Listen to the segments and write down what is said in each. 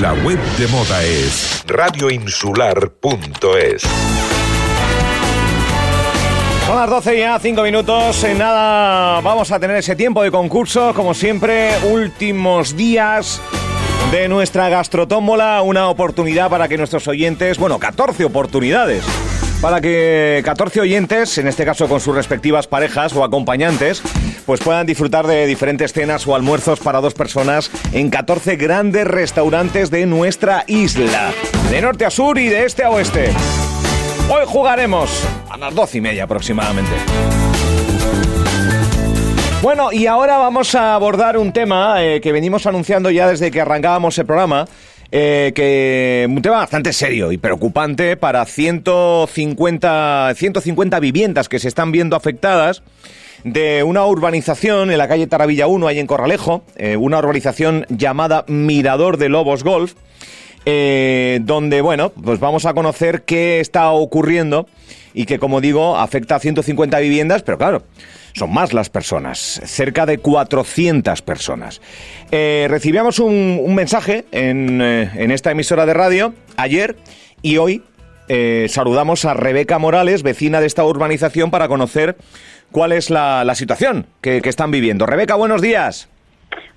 La web de moda es radioinsular.es. Son las 12 ya, 5 minutos. En nada, vamos a tener ese tiempo de concurso. Como siempre, últimos días de nuestra gastrotómbola. Una oportunidad para que nuestros oyentes, bueno, 14 oportunidades para que 14 oyentes, en este caso con sus respectivas parejas o acompañantes, pues puedan disfrutar de diferentes cenas o almuerzos para dos personas en 14 grandes restaurantes de nuestra isla, de norte a sur y de este a oeste. Hoy jugaremos a las 12 y media aproximadamente. Bueno, y ahora vamos a abordar un tema eh, que venimos anunciando ya desde que arrancábamos el programa eh, que un tema bastante serio y preocupante para 150, 150 viviendas que se están viendo afectadas de una urbanización en la calle Taravilla 1, ahí en Corralejo, eh, una urbanización llamada Mirador de Lobos Golf, eh, donde, bueno, pues vamos a conocer qué está ocurriendo y que, como digo, afecta a 150 viviendas, pero claro, son más las personas, cerca de 400 personas. Eh, recibíamos un, mensaje en, en, esta emisora de radio ayer y hoy eh, saludamos a Rebeca Morales, vecina de esta urbanización, para conocer cuál es la, situación que están viviendo. Rebeca, buenos días.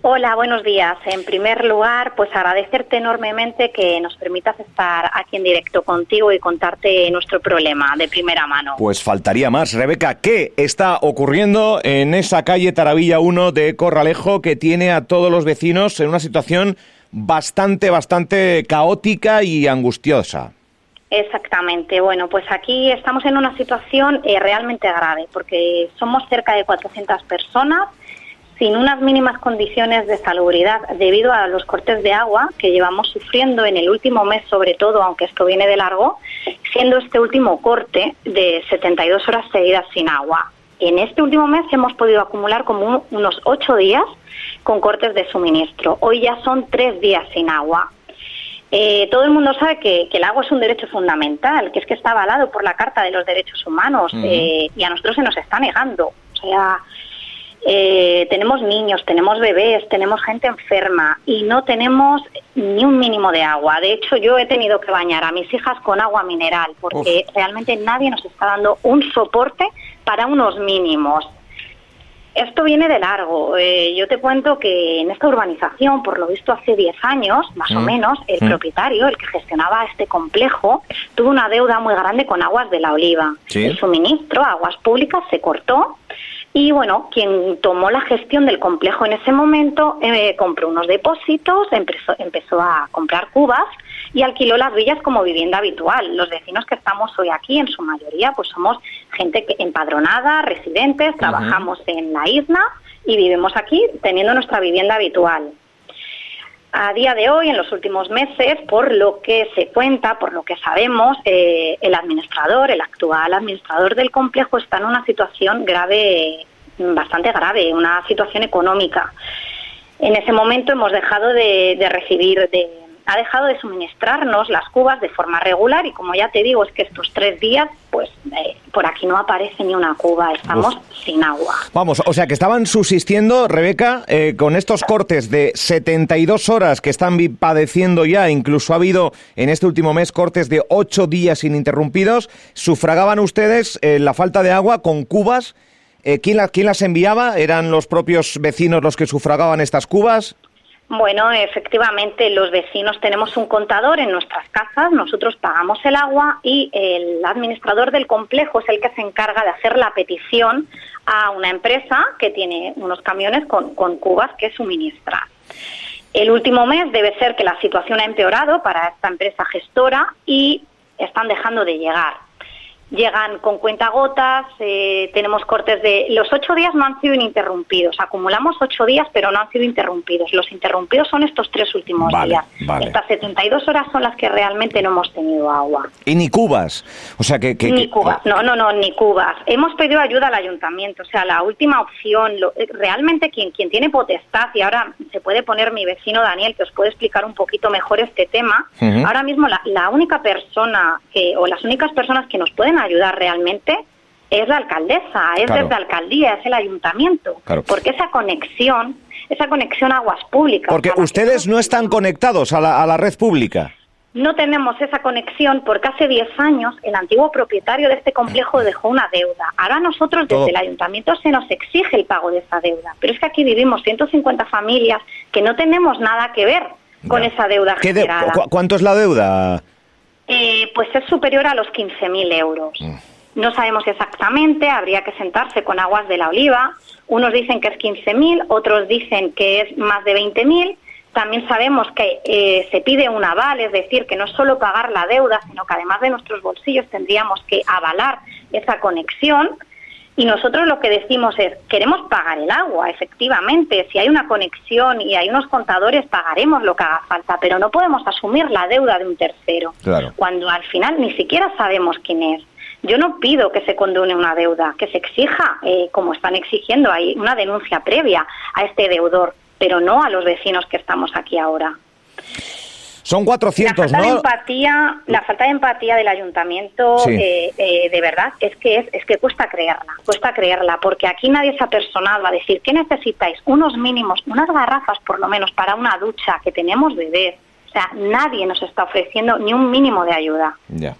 Hola, buenos días. En primer lugar, pues agradecerte enormemente que nos permitas estar aquí en directo contigo y contarte nuestro problema de primera mano. Pues faltaría más. Rebeca, ¿qué está ocurriendo en esa calle Taravilla 1 de Corralejo que tiene a todos los vecinos en una situación bastante, bastante caótica y angustiosa? Exactamente. Bueno, pues aquí estamos en una situación eh, realmente grave porque somos cerca de 400 personas sin unas mínimas condiciones de salubridad debido a los cortes de agua que llevamos sufriendo en el último mes, sobre todo, aunque esto viene de largo, siendo este último corte de 72 horas seguidas sin agua. En este último mes hemos podido acumular como unos ocho días con cortes de suministro. Hoy ya son tres días sin agua. Eh, todo el mundo sabe que, el agua es un derecho fundamental, que es que está avalado por la Carta de los Derechos Humanos eh, y a nosotros se nos está negando. O sea, eh, tenemos niños, tenemos bebés, tenemos gente enferma y no tenemos ni un mínimo de agua. De hecho, yo he tenido que bañar a mis hijas con agua mineral porque realmente nadie nos está dando un soporte para unos mínimos. Esto viene de largo. Eh, yo te cuento que en esta urbanización, por lo visto hace 10 años, más o mm. menos, el mm. propietario, el que gestionaba este complejo, tuvo una deuda muy grande con Aguas de la Oliva. El suministro a aguas públicas se cortó y bueno, quien tomó la gestión del complejo en ese momento eh, compró unos depósitos, empezó, empezó a comprar cubas y alquiló las villas como vivienda habitual. Los vecinos que estamos hoy aquí, en su mayoría, pues somos gente que, empadronada, residentes, trabajamos en la isla y vivimos aquí teniendo nuestra vivienda habitual. A día de hoy, en los últimos meses, por lo que se cuenta, por lo que sabemos, eh, el administrador, el actual administrador del complejo está en una situación grave, bastante grave, una situación económica. En ese momento hemos dejado de recibir de, ha dejado de suministrarnos las cubas de forma regular y como ya te digo es que estos tres días pues eh, por aquí no aparece ni una cuba, estamos sin agua. Vamos, o sea que estaban subsistiendo, Rebeca, eh, con estos cortes de 72 horas que están padeciendo ya, incluso ha habido en este último mes cortes de 8 días ininterrumpidos, sufragaban ustedes eh, la falta de agua con cubas. ¿quién, ¿Quién las enviaba? ¿Eran los propios vecinos los que sufragaban estas cubas? Bueno, efectivamente, los vecinos tenemos un contador en nuestras casas, nosotros pagamos el agua y el administrador del complejo es el que se encarga de hacer la petición a una empresa que tiene unos camiones con, cubas que suministra. El último mes debe ser que la situación ha empeorado para esta empresa gestora y están dejando de llegar llegan con cuentagotas, eh, tenemos cortes de... Los ocho días no han sido ininterrumpidos, acumulamos ocho días pero no han sido interrumpidos. Los interrumpidos son estos tres últimos días. Estas 72 horas son las que realmente no hemos tenido agua. ¿Y ni cubas? O sea que... ni cubas, no, no, no, ni cubas. Hemos pedido ayuda al ayuntamiento, o sea, la última opción, eh, realmente quien, quien tiene potestad, y ahora se puede poner mi vecino Daniel, que os puede explicar un poquito mejor este tema, ahora mismo la, la única persona que, o las únicas personas que nos pueden ayudar realmente es la alcaldesa, es Claro. desde alcaldía, es el ayuntamiento. Claro. Porque esa conexión, esa conexión a aguas públicas. Porque la que ustedes no están conectados a la, a la red pública. No tenemos esa conexión porque hace 10 años el antiguo propietario de este complejo dejó una deuda. Ahora nosotros desde Todo. el ayuntamiento se nos exige el pago de esa deuda. Pero es que aquí vivimos 150 familias que no tenemos nada que ver con Ya. esa deuda ¿Qué de- ¿Cuánto es la deuda? Eh, pues es superior a los 15.000 euros. Mm. No sabemos exactamente, habría que sentarse con aguas de la oliva. Unos dicen que es 15.000, otros dicen que es más de 20.000. También sabemos que eh, se pide un aval, es decir, que no es solo pagar la deuda, sino que además de nuestros bolsillos tendríamos que avalar esa conexión. Y nosotros lo que decimos es, queremos pagar el agua, efectivamente. Si hay una conexión y hay unos contadores, pagaremos lo que haga falta, pero no podemos asumir la deuda de un tercero Claro. cuando al final ni siquiera sabemos quién es. Yo no pido que se condone una deuda, que se exija, eh, como están exigiendo, hay una denuncia previa a este deudor, pero no a los vecinos que estamos aquí ahora. Son La 400, falta, de empatía, la falta de empatía del ayuntamiento, Sí. eh, eh, de verdad, es que es, es que cuesta creerla, cuesta creerla, porque aquí nadie se ha personado a decir qué necesitáis, unos mínimos, unas garrafas por lo menos para una ducha que tenemos bebés. O sea, nadie nos está ofreciendo ni un mínimo de ayuda. Ya.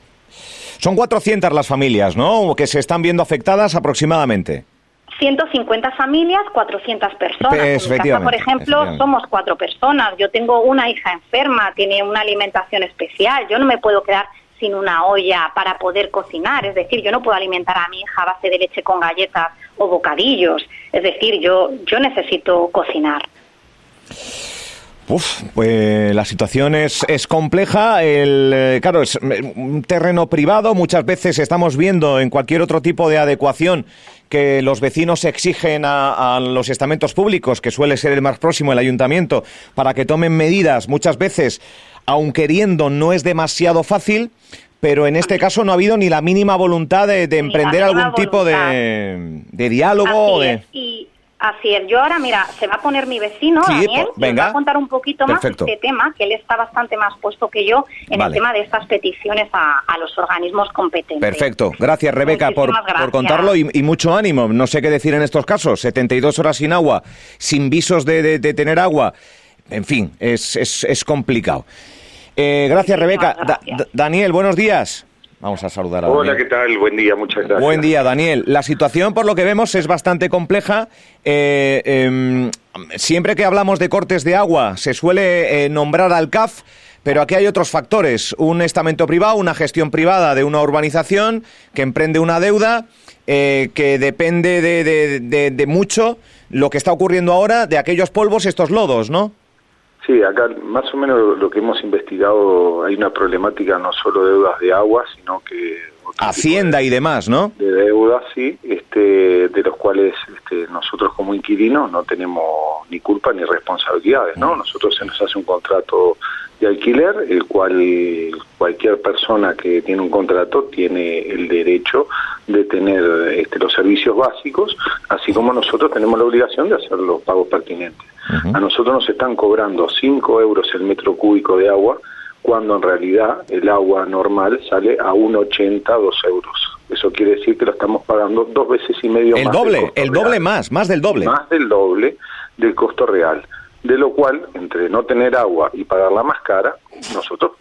Son 400 las familias, ¿no? Que se están viendo afectadas aproximadamente. 150 familias, 400 personas. En mi casa, por ejemplo, somos cuatro personas. Yo tengo una hija enferma, tiene una alimentación especial. Yo no me puedo quedar sin una olla para poder cocinar. Es decir, yo no puedo alimentar a mi hija a base de leche con galletas o bocadillos. Es decir, yo, yo necesito cocinar. Uf, pues la situación es, es compleja. El, eh, claro, es eh, un terreno privado. Muchas veces estamos viendo en cualquier otro tipo de adecuación que los vecinos exigen a, a los estamentos públicos, que suele ser el más próximo, el ayuntamiento, para que tomen medidas. Muchas veces, aun queriendo, no es demasiado fácil. Pero en este caso no ha habido ni la mínima voluntad de, emprender algún tipo de, de diálogo. o de... Y así es. Yo ahora, mira, se va a poner mi vecino, Sí, Daniel, y venga. va a contar un poquito más Perfecto. este tema, que él está bastante más puesto que yo en Vale. el tema de estas peticiones a, a los organismos competentes. Perfecto. Gracias, Rebeca, por, gracias. por contarlo y, y mucho ánimo. No sé qué decir en estos casos. 72 horas sin agua, sin visos de, de- de tener agua. En fin, es, es, es complicado. Eh, gracias, Rebeca. Da- gracias. Da- Daniel, buenos días. Vamos a saludar a Hola, Daniel. ¿qué tal? Buen día, muchas gracias. Buen día, Daniel. La situación, por lo que vemos, es bastante compleja. Eh, em, siempre que hablamos de cortes de agua, se suele eh, nombrar al CAF, pero aquí hay otros factores. Un estamento privado, una gestión privada de una urbanización que emprende una deuda eh, que depende de, de- de- de mucho lo que está ocurriendo ahora de aquellos polvos, estos lodos, ¿no? Sí, acá más o menos lo que hemos investigado, hay una problemática no solo de deudas de agua, sino que... Hacienda y demás, ¿no? De deudas, sí, este, de los cuales este, nosotros como inquilinos no tenemos ni culpa ni responsabilidades, ¿no? Nosotros se nos hace un contrato de alquiler, el cual cualquier persona que tiene un contrato tiene el derecho de tener este, los servicios básicos, así como nosotros tenemos la obligación de hacer los pagos pertinentes. A nosotros nos están cobrando 5 euros el metro cúbico de agua, cuando en realidad el agua normal sale a 1,80, 2 euros. Eso quiere decir que lo estamos pagando dos veces y medio El más. doble, el doble real. más, más del doble. Más del doble del costo real. De lo cual, entre no tener agua y pagarla más cara, nosotros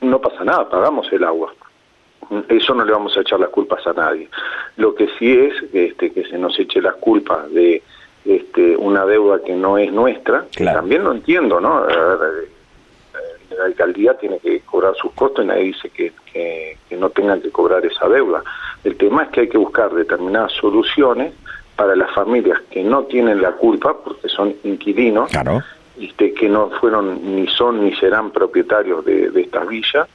no pasa nada, pagamos el agua. Eso no le vamos a echar las culpas a nadie. Lo que sí es este, que se nos eche las culpas de este, una deuda que no es nuestra, que Claro. también lo entiendo, ¿no? Ver, eh, la alcaldía tiene que cobrar sus costos y nadie dice que, que- que no tengan que cobrar esa deuda. El tema es que hay que buscar determinadas soluciones para las familias que no tienen la culpa, porque son inquilinos, Claro. este, que no fueron ni son ni serán propietarios de, de estas villas,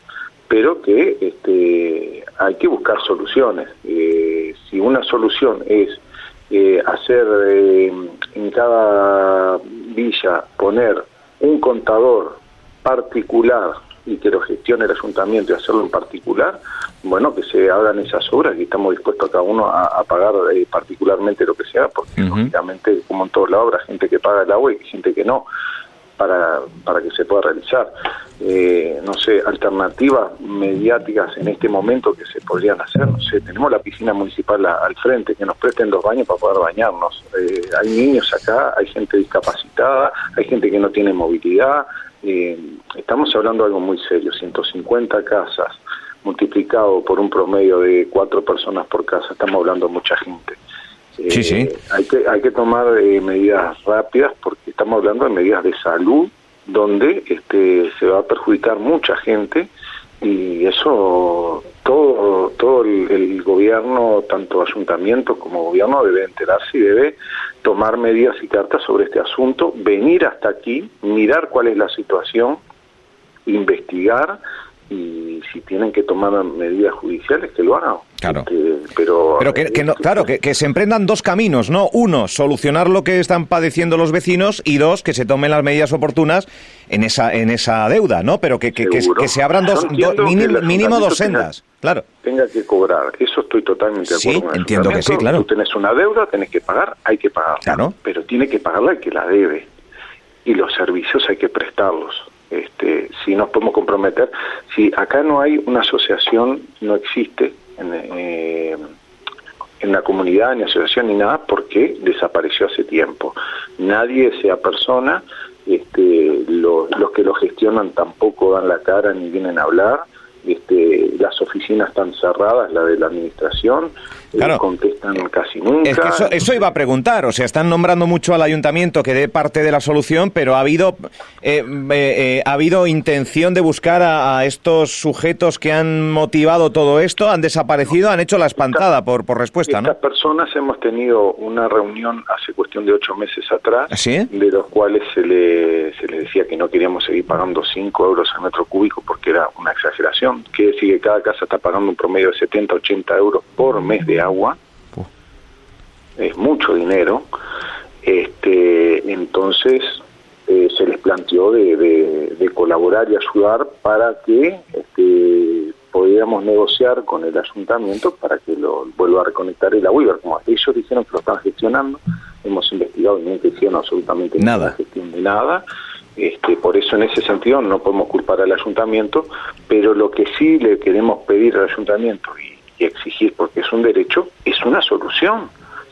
pero que este, hay que buscar soluciones. Eh, si una solución es eh, hacer eh, en cada villa poner un contador particular y que lo gestione el ayuntamiento y hacerlo en particular, bueno, que se hagan esas obras y estamos dispuestos cada uno a, a pagar eh, particularmente lo que sea, porque lógicamente, como en todos lados, habrá gente que paga el agua y gente que no. Para, para que se pueda realizar. Eh, no sé, alternativas mediáticas en este momento que se podrían hacer, no sé, tenemos la piscina municipal al frente, que nos presten los baños para poder bañarnos. Eh, hay niños acá, hay gente discapacitada, hay gente que no tiene movilidad. Eh, estamos hablando de algo muy serio, 150 casas multiplicado por un promedio de cuatro personas por casa, estamos hablando de mucha gente. Sí, sí. Hay que, hay que tomar medidas rápidas porque estamos hablando de medidas de salud donde este, se va a perjudicar mucha gente y eso todo todo el, gobierno tanto ayuntamiento como gobierno debe enterarse y debe tomar medidas y cartas sobre este asunto venir hasta aquí mirar cuál es la situación investigar y si tienen que tomar medidas judiciales que lo hagan. Claro. Este, pero pero que, no, claro que, que, se emprendan dos caminos no uno solucionar lo que están padeciendo los vecinos y dos que se tomen las medidas oportunas en esa en esa deuda no pero que, que, que se abran dos, mínimo, dos sendas claro. tenga que cobrar. Eso estoy totalmente de acuerdo sí entiendo que sí claro. Tú tenés una deuda tenés que pagar hay que pagar claro. Pero tiene que pagarla el que la debe. Y los servicios hay que prestarlos este, si nos podemos comprometer, si acá no hay una asociación, no existe en, eh, en la comunidad, ni asociación ni nada, porque desapareció hace tiempo. Nadie sea persona, este, los que lo gestionan tampoco dan la cara ni vienen a hablar, este, las oficinas están cerradas, la de la administración, eh, claro. contestan casi nunca. Es que eso, iba a preguntar, o sea, están nombrando mucho al ayuntamiento que dé parte de la solución, pero ha habido, eh, eh, ha habido intención de buscar a, estos sujetos que han motivado todo esto, han desaparecido, han hecho la espantada por, por respuesta, ¿no? Estas personas hemos tenido una reunión hace cuestión de ocho meses atrás, ¿Ah, de los cuales se le, se le decía que no queríamos seguir pagando cinco euros al metro cúbico porque era una exageración que decir que cada casa está pagando un promedio de 70, 80 euros por mes de agua. Es mucho dinero. Este, entonces eh, se les planteó de, colaborar y ayudar para que este, pudiéramos negociar con el ayuntamiento para que lo vuelva a reconectar el agua. Como ellos dijeron que lo están gestionando, hemos investigado y no hicieron absolutamente nada. gestión de nada. Este, por eso en ese sentido no podemos culpar al ayuntamiento, pero lo que sí le queremos pedir al ayuntamiento y, exigir, porque es un derecho, es una solución,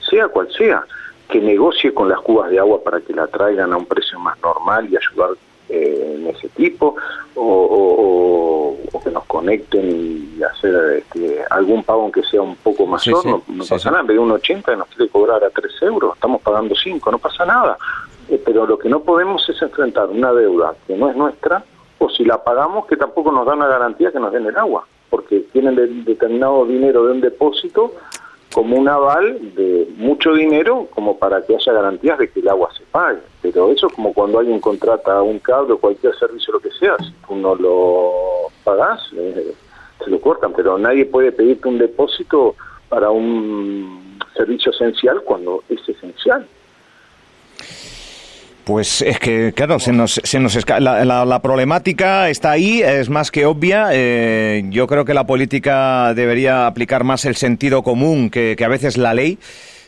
sea cual sea, que negocie con las cubas de agua para que la traigan a un precio más normal y ayudar eh, en ese tipo, o, que nos conecten y hacer este, algún pago aunque sea un poco más no, pasa nada, en vez de un 80 nos quiere cobrar a 3 euros, estamos pagando 5, no pasa nada, eh, pero lo que no podemos es enfrentar una deuda que no es nuestra, o si la pagamos, que tampoco nos da una garantía que nos den el agua, porque tienen determinado dinero de un depósito como un aval de mucho dinero como para que haya garantías de que el agua se pague. Pero eso es como cuando alguien contrata un cable o cualquier servicio, lo que sea, si tú no lo pagás, eh, se lo cortan, pero nadie puede pedirte un depósito para un servicio esencial cuando es esencial. Pues es que, claro, se nos, se nos la, la, problemática está ahí, es más que obvia. Eh, yo creo que la política debería aplicar más el sentido común que, que a veces la ley.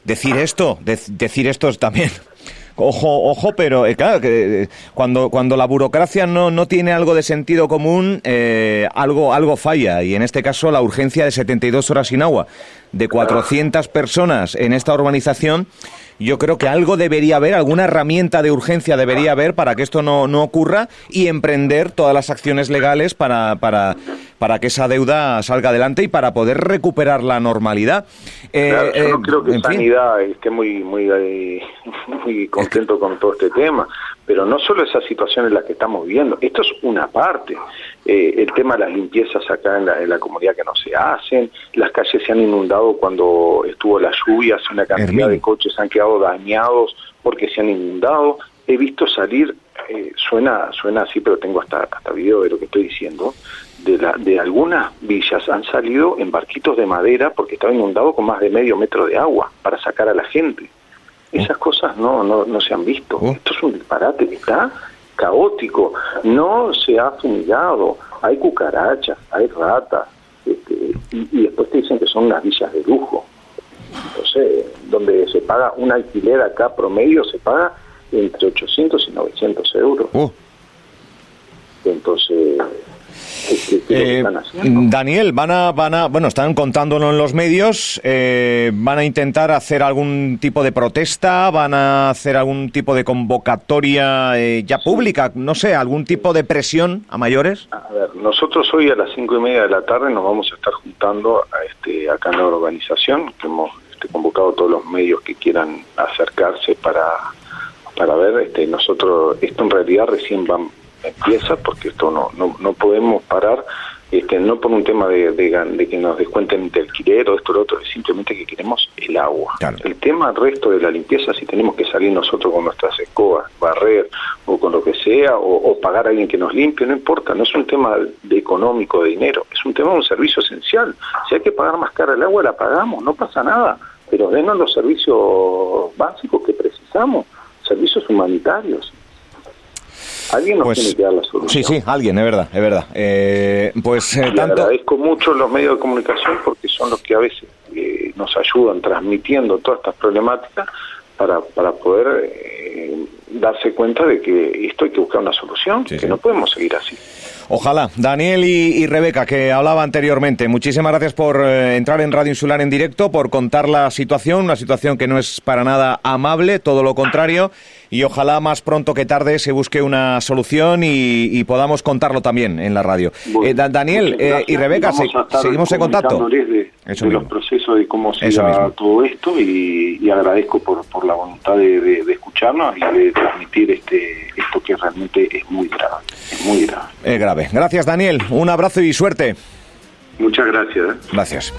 Decir esto, decir esto es también ojo, ojo, pero eh, claro, que eh, cuando, cuando la burocracia no, no tiene algo de sentido común, eh, algo, algo falla. Y en este caso, la urgencia de 72 horas sin agua de 400 personas en esta urbanización yo creo que algo debería haber, alguna herramienta de urgencia debería haber para que esto no, no ocurra y emprender todas las acciones legales para, para, para que esa deuda salga adelante y para poder recuperar la normalidad. Eh, yo no eh, creo que Sanidad esté muy, muy, eh, muy contento con todo este tema, pero no solo esa situación en la que estamos viviendo, esto es una parte. el tema de las limpiezas acá en la, en la comunidad que no se hacen, las calles se han inundado cuando estuvo la lluvia, una cantidad de coches han quedado dañados porque se han inundado. He visto salir, eh, suena suena así, pero tengo hasta, hasta video de lo que estoy diciendo, de, la, de algunas villas han salido en barquitos de madera porque estaba inundado con más de medio metro de agua para sacar a la gente. Esas cosas no, no, no se han visto. Oh. Esto es un disparate, está caótico. No se ha fumigado, hay cucarachas, hay ratas, este, y, y, después te dicen que son unas villas de lujo. Entonces, donde se paga un alquiler acá promedio, se paga entre 800 y 900 euros. Uh. Entonces, ¿qué- qué- qué es lo que Eh? Daniel, van a, van a, bueno, están contándolo en los medios, eh, van a intentar hacer algún tipo de protesta, van a hacer algún tipo de convocatoria eh, ya pública, no sé, algún tipo de presión a mayores. A ver, nosotros hoy a las cinco y media de la tarde nos vamos a estar juntando a este, acá en la organización, que hemos este, convocado a todos los medios que quieran acercarse para, para ver, este, nosotros, esto en realidad recién va, empieza, porque esto no, no, no podemos parar, este, no por un tema de, de, de que nos descuenten de alquiler o esto o lo otro, es simplemente que queremos el agua. Claro. El tema resto de la limpieza, si tenemos que salir nosotros con nuestras escobas, barrer o con lo que sea, o, o pagar a alguien que nos limpie, no importa, no es un tema de económico, de dinero, es un tema de un servicio esencial. Si hay que pagar más cara el agua, la pagamos, no pasa nada, pero denos los servicios básicos que precisamos, servicios humanitarios. Alguien nos Pues tiene que dar la solución. sí, sí, alguien, es verdad, es verdad. Eh, pues eh, tanto, agradezco mucho los medios de comunicación porque son los que a veces eh, nos ayudan transmitiendo todas estas problemáticas para, para poder eh, darse cuenta de que esto hay que buscar una solución, Sí, que sí. no podemos seguir así. Ojalá. Daniel y, y Rebeca, que hablaba anteriormente, muchísimas gracias por eh, entrar en Radio Insular en directo, por contar la situación, una situación que no es para nada amable, todo lo contrario, y ojalá más pronto que tarde se busque una solución y, y podamos contarlo también en la radio. Bueno, Eh, Da- Daniel eh, y Rebeca, se- seguimos en contacto. De, Eso de los procesos de cómo mismo. todo esto y, y agradezco por, por la voluntad de, de- de escucharnos y de transmitir este esto que realmente es muy grave, es muy grave. Eh, grave. Gracias, Daniel. Un abrazo y suerte. Muchas gracias. Gracias.